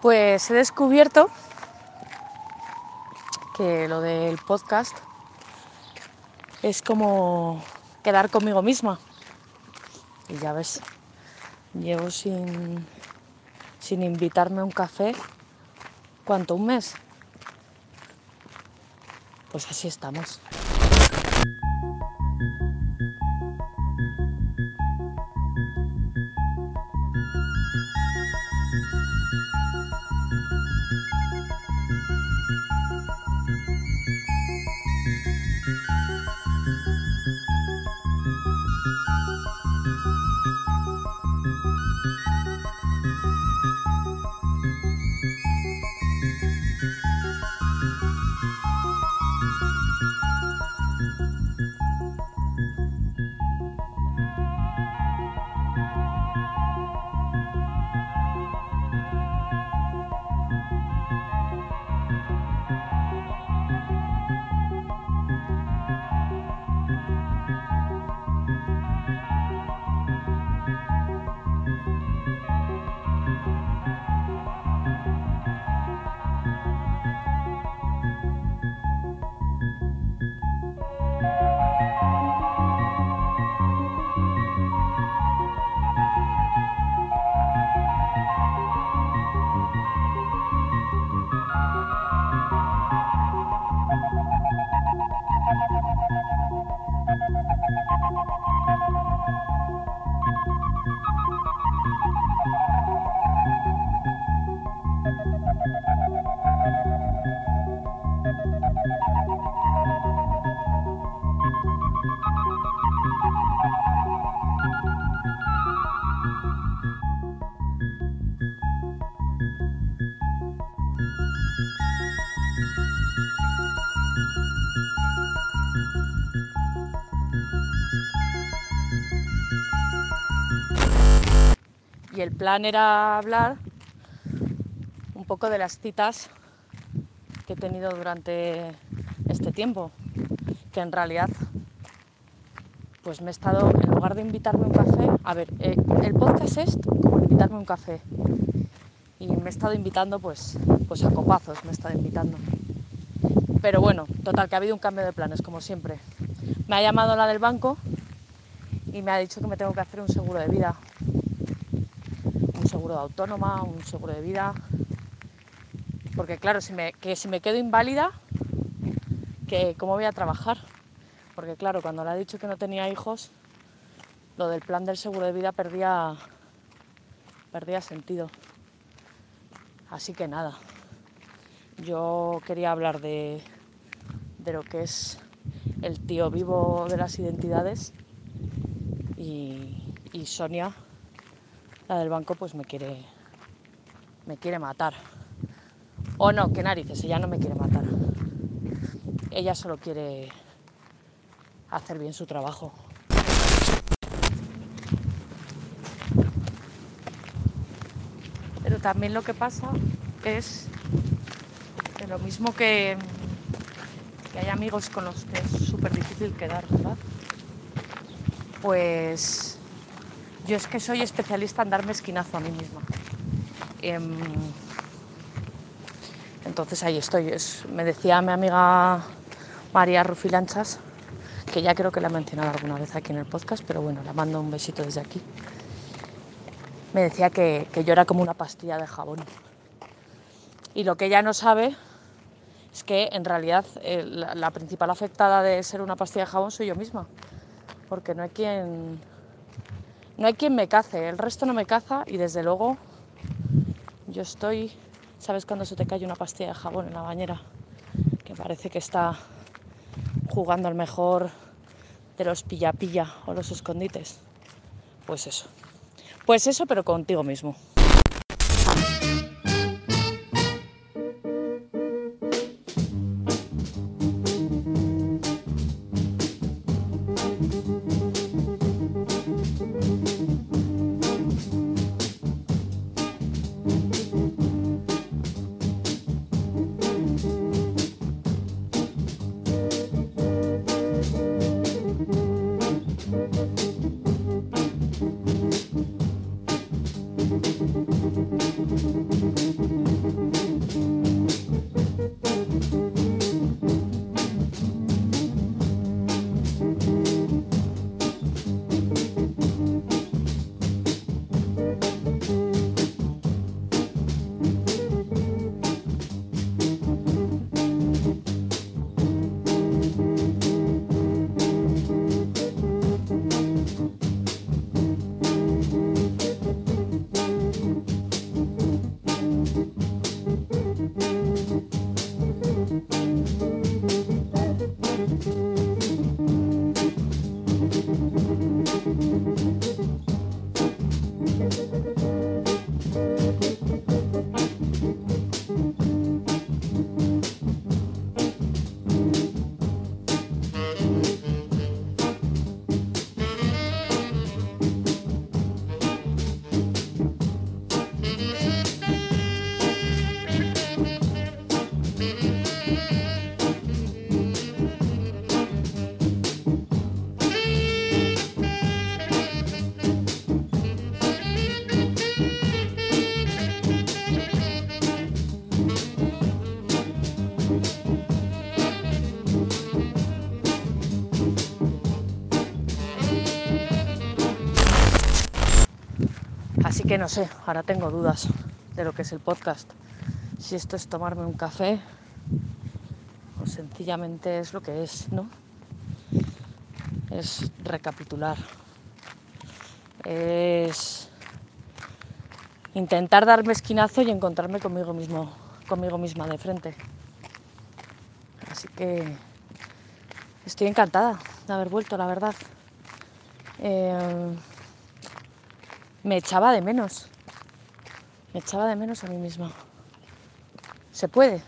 Pues he descubierto que lo del podcast es como quedar conmigo misma. Y ya ves, llevo sin, sin invitarme a un café, ¿cuánto? ¿Un mes? Pues así estamos. Plan era hablar un poco de las citas que he tenido durante este tiempo, que en realidad pues me he estado, en lugar de invitarme un café, a ver, eh, el podcast es como invitarme un café y me he estado invitando pues, pues a copazos, me he estado invitando. Pero bueno, total, que ha habido un cambio de planes, como siempre. Me ha llamado la del banco y me ha dicho que me tengo que hacer un seguro de vida seguro de autónoma, un seguro de vida. Porque claro, si me, que si me quedo inválida, que ¿cómo voy a trabajar? Porque claro, cuando le ha dicho que no tenía hijos, lo del plan del seguro de vida perdía, perdía sentido. Así que nada, yo quería hablar de, de lo que es el tío vivo de las identidades y Sonia del banco pues me quiere, me quiere matar. O no, qué narices, ella no me quiere matar. Ella solo quiere hacer bien su trabajo. Pero también lo que pasa es que lo mismo que, que hay amigos con los que es súper difícil quedar, ¿verdad? Pues yo es que soy especialista en darme esquinazo a mí misma. Em, entonces ahí estoy. me decía mi amiga María Rufilanchas, que ya creo que la he mencionado alguna vez aquí en el podcast, pero bueno, la mando un besito desde aquí. Me decía que, yo era como una pastilla de jabón. Y lo que ella no sabe es que en realidad eh, la principal afectada de ser una pastilla de jabón soy yo misma. Porque no hay quien no hay quien me cace, el resto no me caza y desde luego yo estoy, ¿sabes cuando se te cae una pastilla de jabón en la bañera? Que parece que está jugando al mejor de los pilla-pilla o los escondites. Pues eso. Pues eso, pero contigo mismo. Que no sé, ahora tengo dudas de lo que es el podcast. Si esto es tomarme un café o sencillamente es lo que es, ¿no? Es recapitular. Es intentar darme esquinazo y encontrarme conmigo mismo, conmigo misma de frente. Así que estoy encantada de haber vuelto, la verdad. Eh, me echaba de menos. Me echaba de menos a mí misma. Se puede.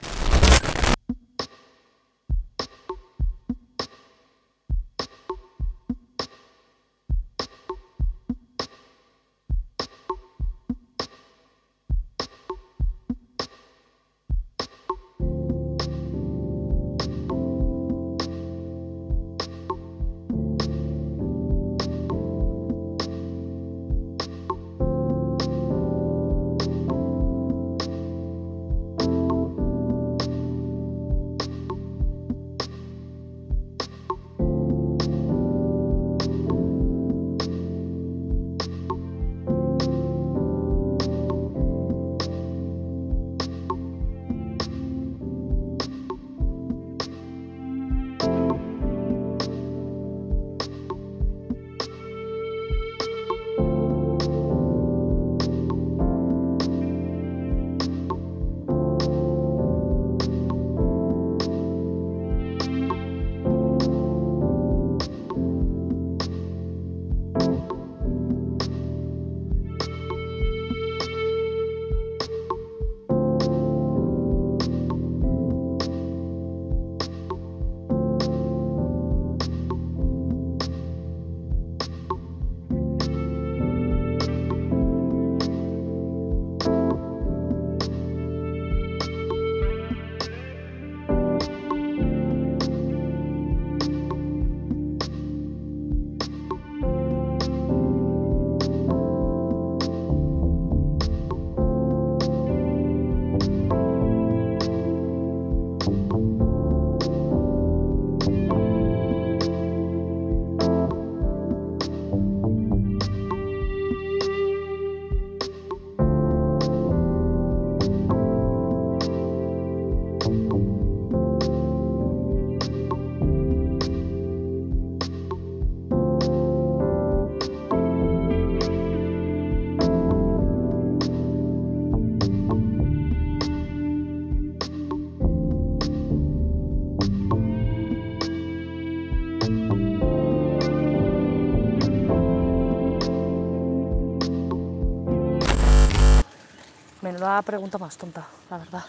La pregunta más tonta, la verdad.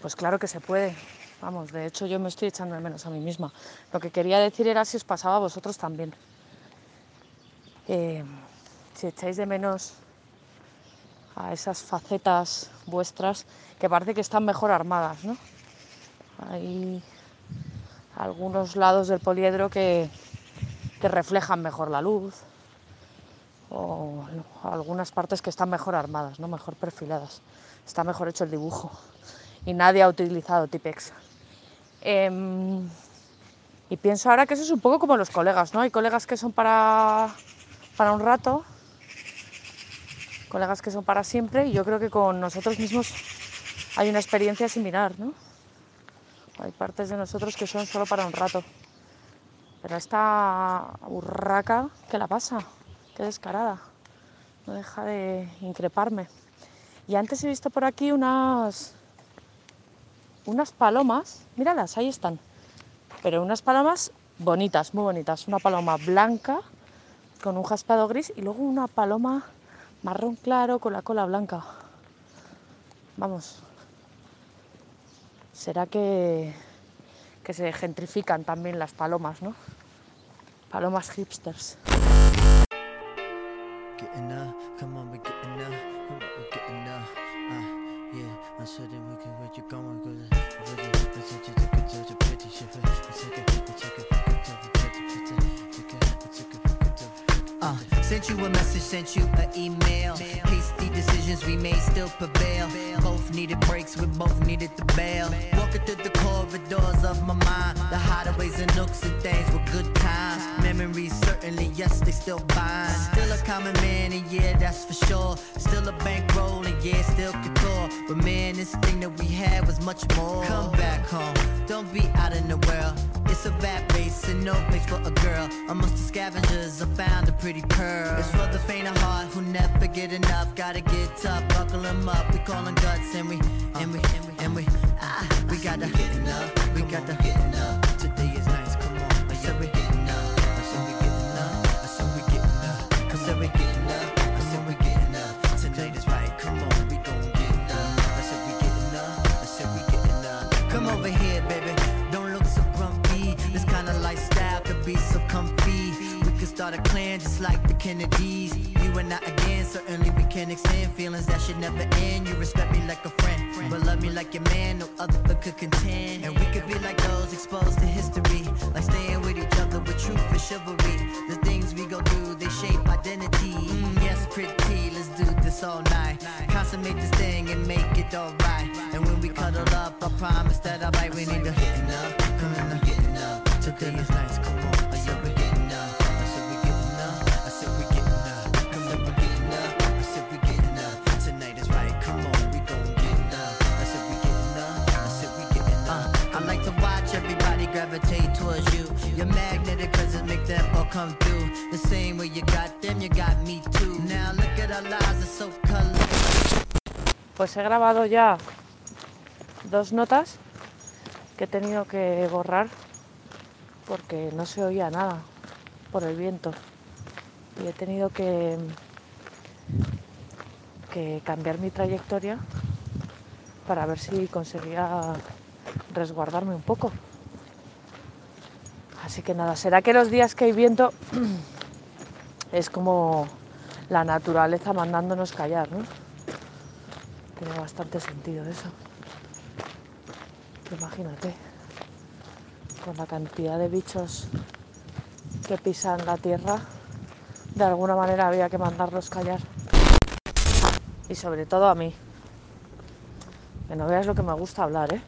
Pues claro que se puede. Vamos, de hecho yo me estoy echando de menos a mí misma. Lo que quería decir era si os pasaba a vosotros también. Eh, si echáis de menos a esas facetas vuestras que parece que están mejor armadas, ¿no? Hay algunos lados del poliedro que reflejan mejor la luz, o algunas partes que están mejor armadas, ¿no? mejor perfiladas. Está mejor hecho el dibujo y nadie ha utilizado Tipex. Em, y pienso ahora que eso es un poco como los colegas, ¿no? Hay colegas que son para, para un rato, colegas que son para siempre y yo creo que con nosotros mismos hay una experiencia similar, ¿no? Hay partes de nosotros que son solo para un rato. Pero esta urraca, ¿qué la pasa? Qué descarada. No deja de increparme. Y antes he visto por aquí unas unas palomas. Míralas, ahí están. Pero unas palomas bonitas, muy bonitas. Una paloma blanca con un jaspado gris y luego una paloma marrón claro con la cola blanca. Vamos. ¿Será que, que se gentrifican también las palomas, no? Palomas hipsters. Come on, we're getting up. Come on, we're getting up. Uh, yeah, I'm that we can where you going. Cause really, it's such a good, such a pretty shit. It's like a, it's like a, uh, sent you a message, sent you an email. Hasty decisions we made still prevail. Both needed breaks, we both needed the bail. Walking through the corridors of my mind, the hideaways and nooks and things were good times Memories certainly, yes, they still bind. Still a common man, and yeah, that's for sure. Still a bankroll, and yeah, still couture. But man, this thing that we had was much more. Come back home, don't be out in the world. It's a bad race and no place for a girl. Amongst the scavengers, I found a pretty pearl. It's for the faint of heart who never get enough. Gotta get tough, buckle them up. We call them guts and we, and we, and we, and we, ah, we gotta get enough. We gotta get enough. Come over here, baby. Don't look so grumpy. This kind of lifestyle could be so comfy. We could start a clan just like the Kennedys. You and I again, certainly we can extend feelings that should never end. You respect me like a friend, but love me like your man. No other could contend. And we could be like those exposed to history, like staying with each other with truth and chivalry. The things we go do, they shape identity. Mm, yes, pretty, let's do this all night. Consummate this thing and make it alright. We cuddle up, I promise that I'll bite. We need to getting up, come on, getting up. Today is nice, come on. I said we getting up. I said we getting up. I said we getting up. Come on, we getting up. I said we getting up. Tonight is right, come on, we gon' get up. I said we getting up. I said we getting up. I like to watch everybody gravitate towards you. Your magnetic presence make them all come through. The same way you got them, you got me too. Now look at our lives, are so colorful. Pues he grabado ya dos notas que he tenido que borrar porque no se oía nada por el viento. Y he tenido que, cambiar mi trayectoria para ver si conseguía resguardarme un poco. Así que nada, será que los días que hay viento es como la naturaleza mandándonos callar, ¿no? Tiene bastante sentido eso. Imagínate, con la cantidad de bichos que pisan la tierra, de alguna manera había que mandarlos callar. Y sobre todo a mí. Que no veas lo que me gusta hablar, ¿eh?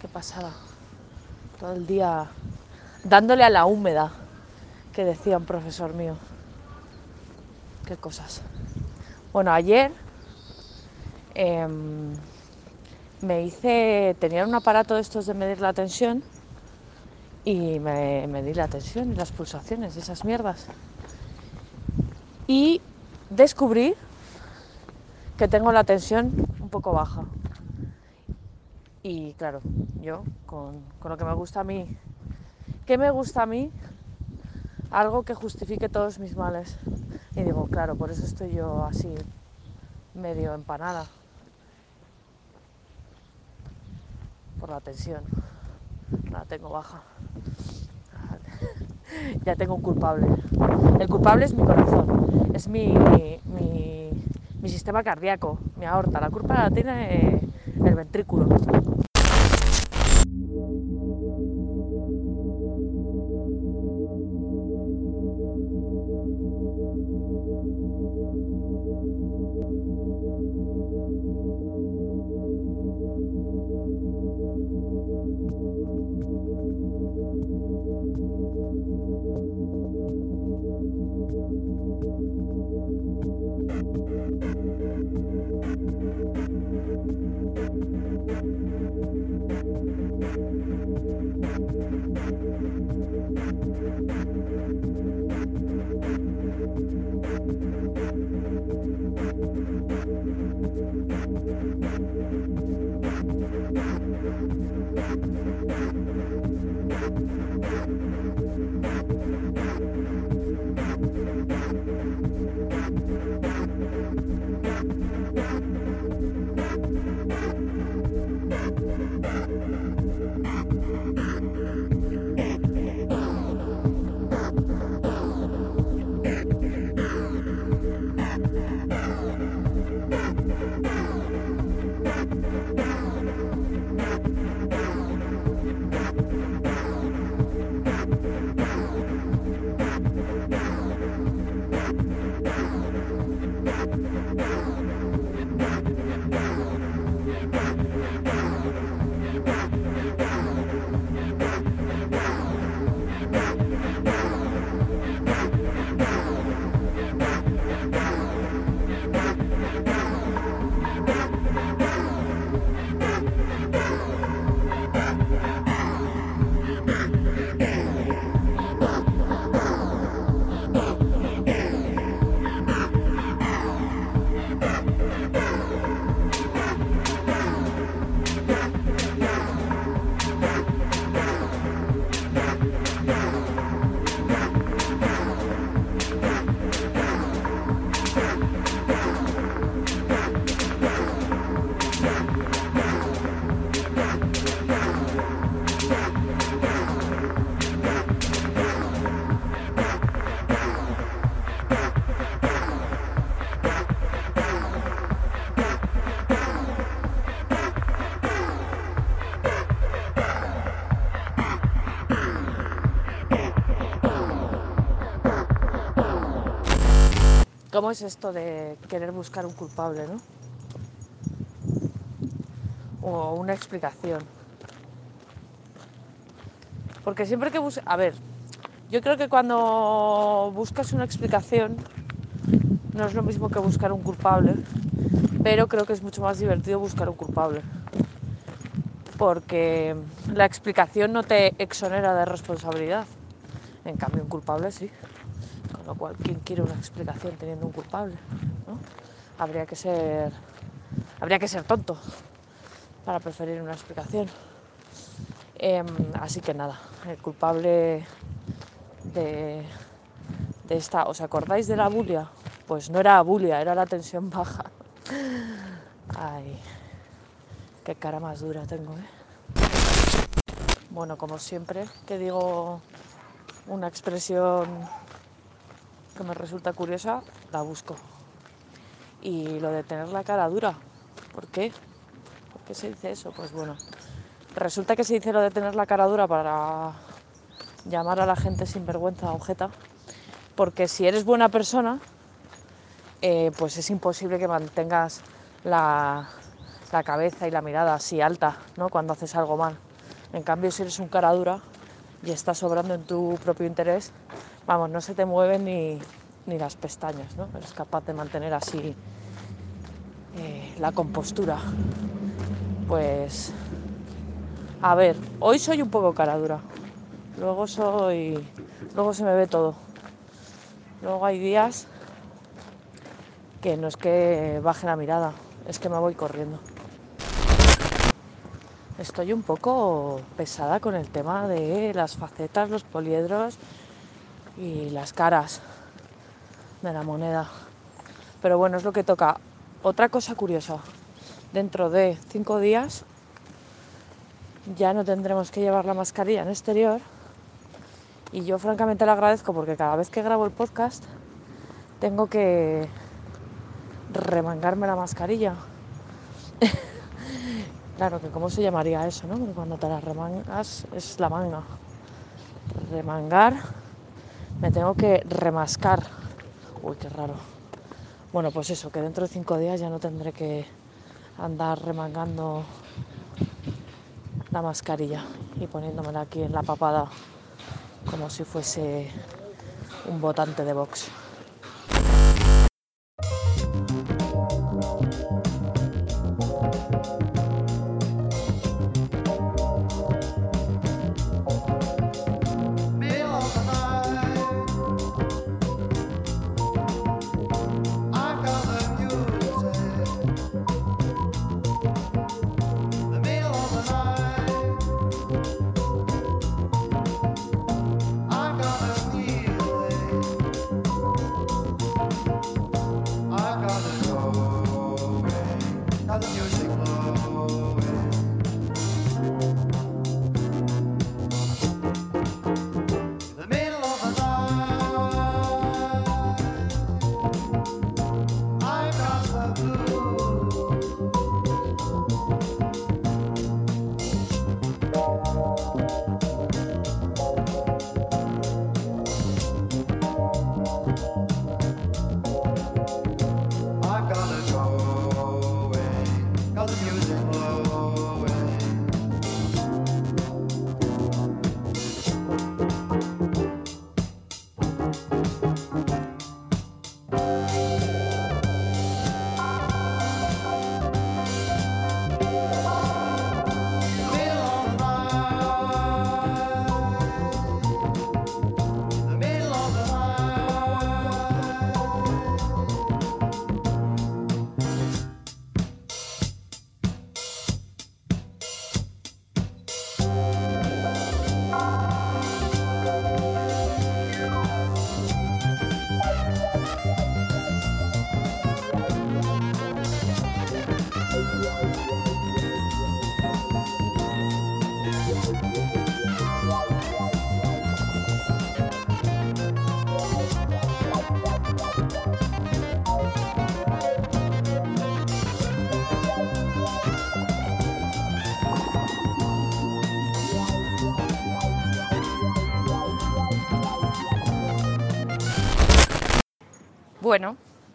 Qué pasada. Todo el día dándole a la húmeda, que decía un profesor mío. Qué cosas. Bueno, ayer em, me hice, tenía un aparato de estos de medir la tensión y me medí la tensión y las pulsaciones, esas mierdas. Y descubrí que tengo la tensión un poco baja. Y claro, yo con, con lo que me gusta a mí, ¿qué me gusta a mí? Algo que justifique todos mis males. Y digo, claro, por eso estoy yo así, medio empanada. Por la tensión. La tengo baja. ya tengo un culpable. El culpable es mi corazón, es mi, mi, mi sistema cardíaco, mi aorta. La culpa la tiene el ventrículo. ¿Cómo es esto de querer buscar un culpable, no? O una explicación. Porque siempre que buscas... A ver, yo creo que cuando buscas una explicación no es lo mismo que buscar un culpable, pero creo que es mucho más divertido buscar un culpable. Porque la explicación no te exonera de responsabilidad. En cambio, un culpable sí. Con lo cual, ¿quién quiere una explicación teniendo un culpable? ¿no? Habría que ser. Habría que ser tonto para preferir una explicación. Em, así que nada, el culpable de, de esta. ¿Os acordáis de la bulia? Pues no era bulia, era la tensión baja. Ay, qué cara más dura tengo, ¿eh? Bueno, como siempre que digo una expresión que me resulta curiosa, la busco. Y lo de tener la cara dura, ¿por qué? ¿Por qué se dice eso? Pues bueno, resulta que se dice lo de tener la cara dura para llamar a la gente sin vergüenza objeta, porque si eres buena persona, eh, pues es imposible que mantengas la, la, cabeza y la mirada así alta ¿no? cuando haces algo mal. En cambio, si eres un cara dura y estás sobrando en tu propio interés, vamos, no se te mueven ni, ni las pestañas, ¿no? Eres capaz de mantener así eh, la compostura. Pues, a ver, hoy soy un poco cara dura. Luego soy, luego se me ve todo. Luego hay días que no es que baje la mirada, es que me voy corriendo. Estoy un poco pesada con el tema de las facetas, los poliedros y las caras de la moneda. Pero bueno, es lo que toca. Otra cosa curiosa, dentro de cinco días ya no tendremos que llevar la mascarilla en exterior y yo francamente le agradezco porque cada vez que grabo el podcast tengo que remangarme la mascarilla. claro, que cómo se llamaría eso, ¿no? Cuando te la remangas es la manga. Remangar, me tengo que remascar. Uy, qué raro. Bueno, pues eso, que dentro de cinco días ya no tendré que andar remangando la mascarilla y poniéndomela aquí en la papada como si fuese un votante de box.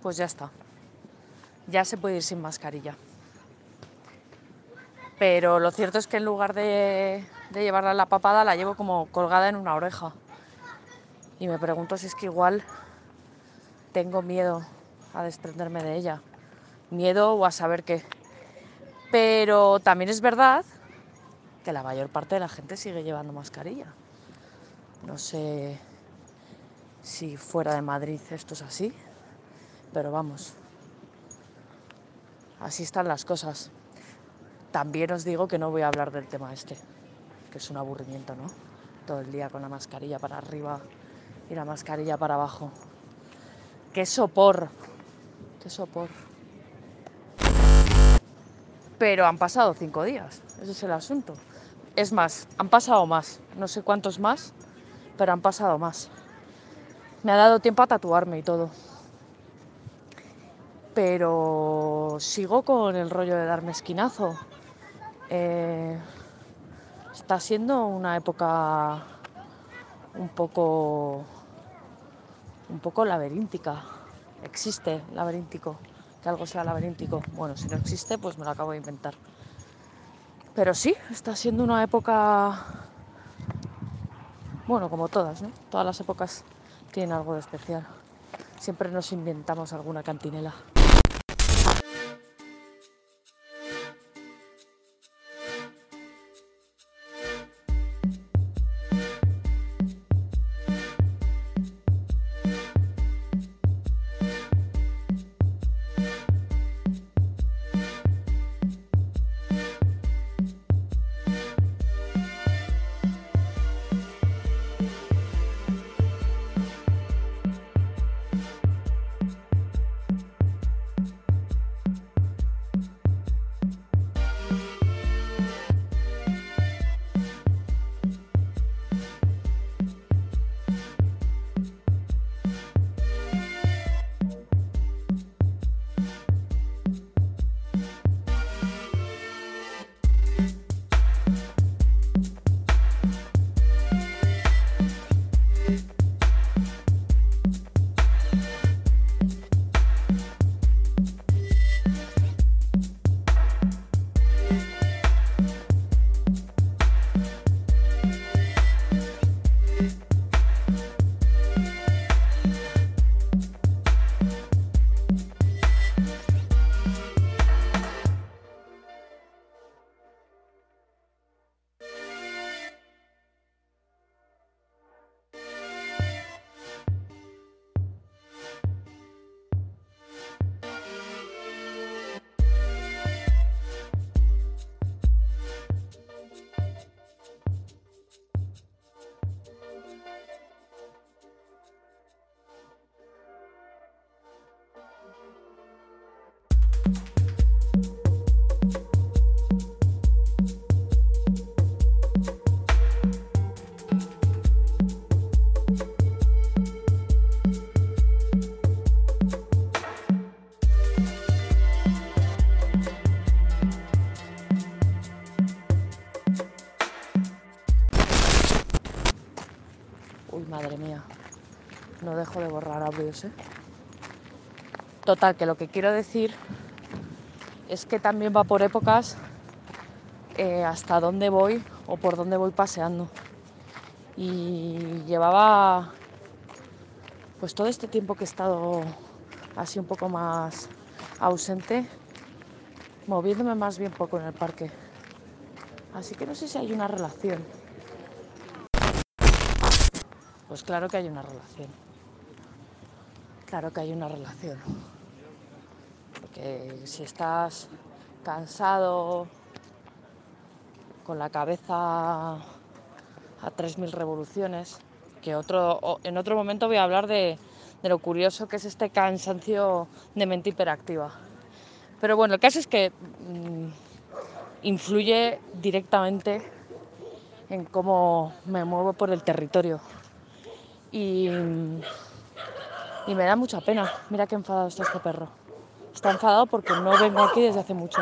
Pues ya está. Ya se puede ir sin mascarilla. Pero lo cierto es que en lugar de, llevarla a la papada, la llevo como colgada en una oreja. Y me pregunto si es que igual tengo miedo a desprenderme de ella. Miedo o a saber qué. Pero también es verdad que la mayor parte de la gente sigue llevando mascarilla. No sé si fuera de Madrid esto es así, pero vamos, así están las cosas. También os digo que no voy a hablar del tema este, que es un aburrimiento, ¿no? Todo el día con la mascarilla para arriba y la mascarilla para abajo. ¡Qué sopor! ¡Qué sopor! Pero han pasado cinco días, ese es el asunto. Es más, han pasado más, no sé cuántos más, pero han pasado más. Me ha dado tiempo a tatuarme y todo. Pero sigo con el rollo de darme esquinazo. Eh, está siendo una época un poco un poco laberíntica. Existe laberíntico, que algo sea laberíntico. Bueno, si no existe, pues me lo acabo de inventar. Pero sí, está siendo una época, bueno, como todas, ¿no? Todas las épocas tienen algo de especial. Siempre nos inventamos alguna cantinela. ¿Eh? Total, que lo que quiero decir es que también va por épocas eh, hasta dónde voy o por dónde voy paseando. Y llevaba pues todo este tiempo que he estado así un poco más ausente, moviéndome más bien poco en el parque. Así que no sé si hay una relación. Pues claro que hay una relación. Claro que hay una relación. Porque si estás cansado, con la cabeza a 3.000 revoluciones, que otro, en otro momento voy a hablar de, lo curioso que es este cansancio de mente hiperactiva. Pero bueno, el caso es que mm, influye directamente en cómo me muevo por el territorio. Y, y me da mucha pena. Mira qué enfadado está este perro. Está enfadado porque no vengo aquí desde hace mucho.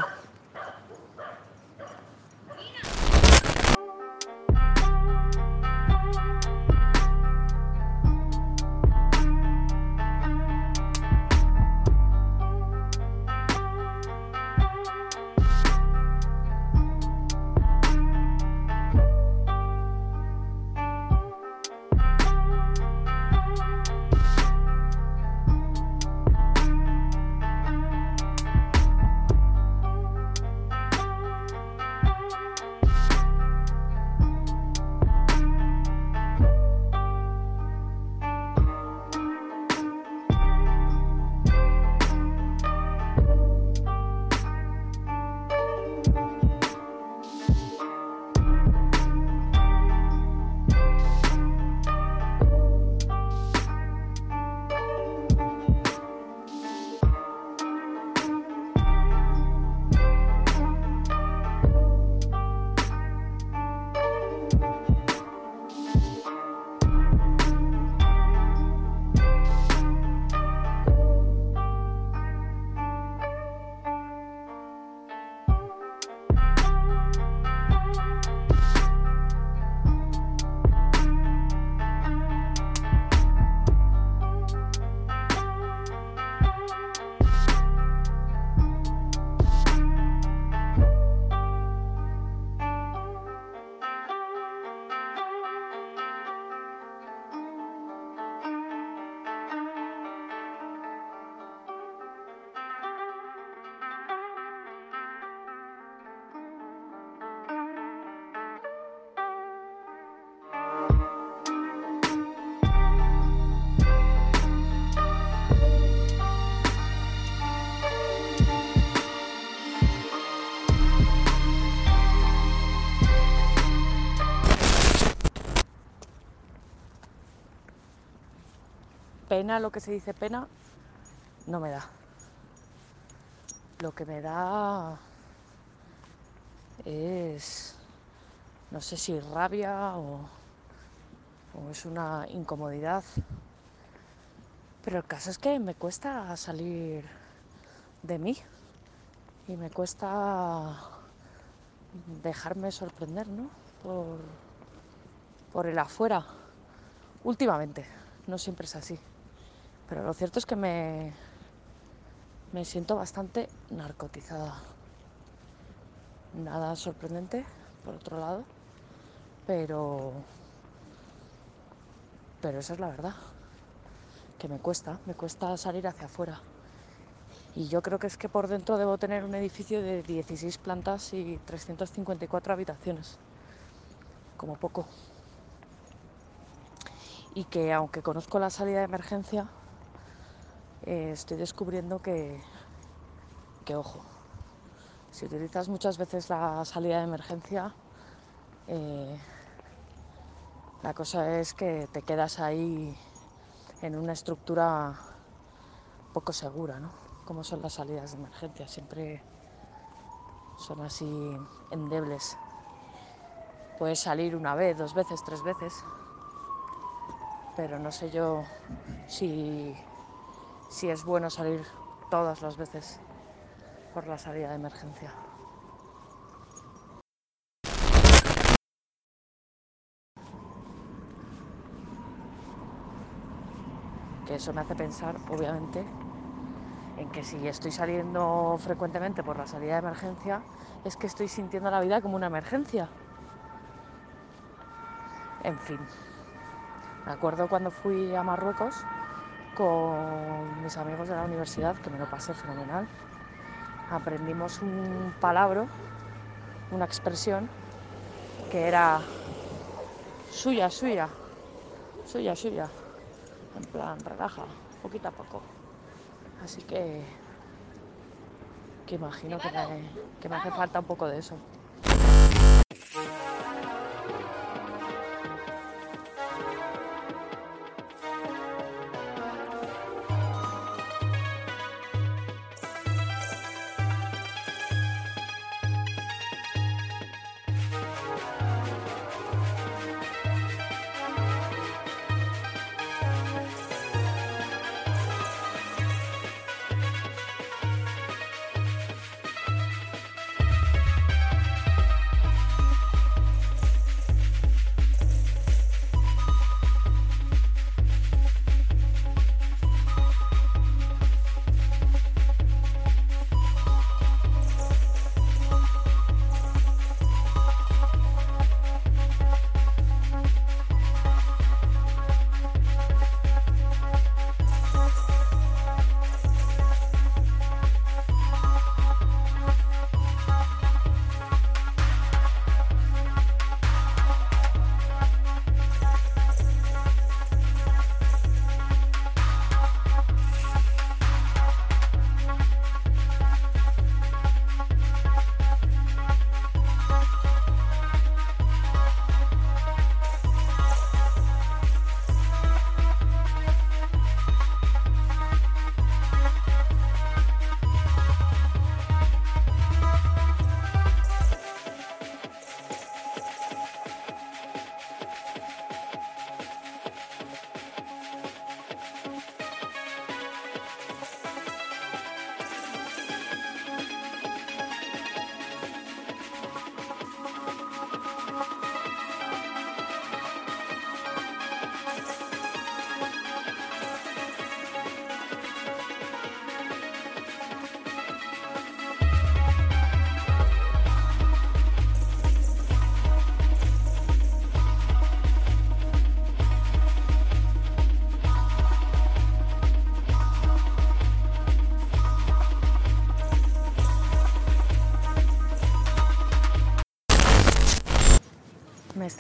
Pena, lo que se dice pena, no me da. Lo que me da es, no sé si rabia o, es una incomodidad. Pero el caso es que me cuesta salir de mí y me cuesta dejarme sorprender ¿no? por el afuera. Últimamente, no siempre es así. Pero lo cierto es que me, me siento bastante narcotizada. Nada sorprendente, por otro lado, pero, pero esa es la verdad, que me cuesta, me cuesta salir hacia afuera. Y yo creo que es que por dentro debo tener un edificio de 16 plantas y 354 habitaciones, como poco. Y que aunque conozco la salida de emergencia, eh, estoy descubriendo que, que, ojo, si utilizas muchas veces la salida de emergencia, eh, la cosa es que te quedas ahí en una estructura poco segura, ¿no? Como son las salidas de emergencia, siempre son así endebles. Puedes salir una vez, dos veces, tres veces, pero no sé yo si, si es bueno salir todas las veces por la salida de emergencia. Que eso me hace pensar, obviamente, en que si estoy saliendo frecuentemente por la salida de emergencia, es que estoy sintiendo la vida como una emergencia. En fin, me acuerdo cuando fui a Marruecos con mis amigos de la universidad, que me lo pasé fenomenal. Aprendimos un palabra, una expresión, que era suya, suya, suya, suya. En plan, relaja, poquito a poco. Así que, que imagino que me, que me hace falta un poco de eso.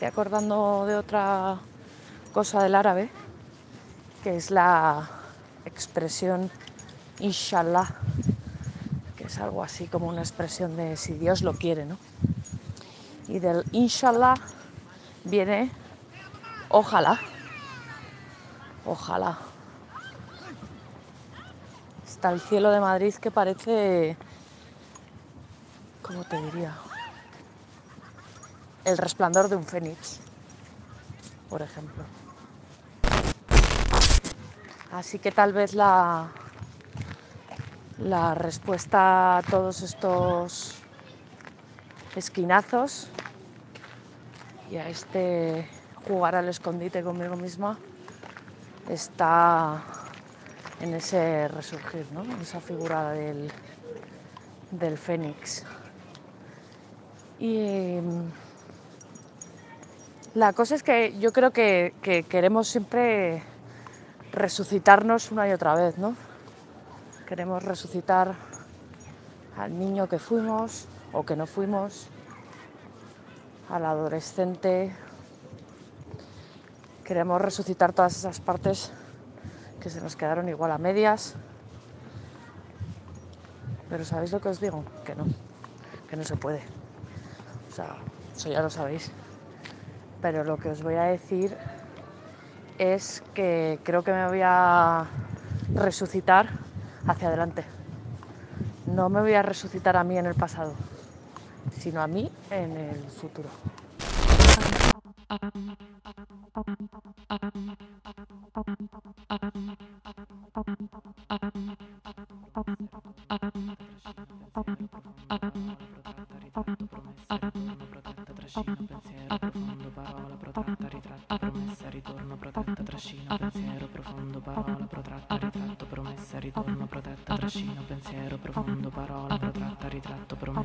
Acordando de otra cosa del árabe, que es la expresión inshallah, que es algo así como una expresión de si Dios lo quiere, ¿no? Y del inshallah viene ojalá, ojalá. está el cielo de Madrid que parece, ¿cómo te diría? El resplandor de un fénix, por ejemplo. Así que tal vez la, la respuesta a todos estos esquinazos y a este jugar al escondite conmigo misma está en ese resurgir, ¿no? en esa figura del, del fénix. Y la cosa es que yo creo que, que queremos siempre resucitarnos una y otra vez, ¿no? Queremos resucitar al niño que fuimos o que no fuimos, al adolescente. Queremos resucitar todas esas partes que se nos quedaron igual a medias. Pero ¿sabéis lo que os digo? Que no, que no se puede. O sea, eso ya lo sabéis. Pero lo que os voy a decir es que creo que me voy a resucitar hacia adelante. No me voy a resucitar a mí en el pasado, sino a mí en el futuro.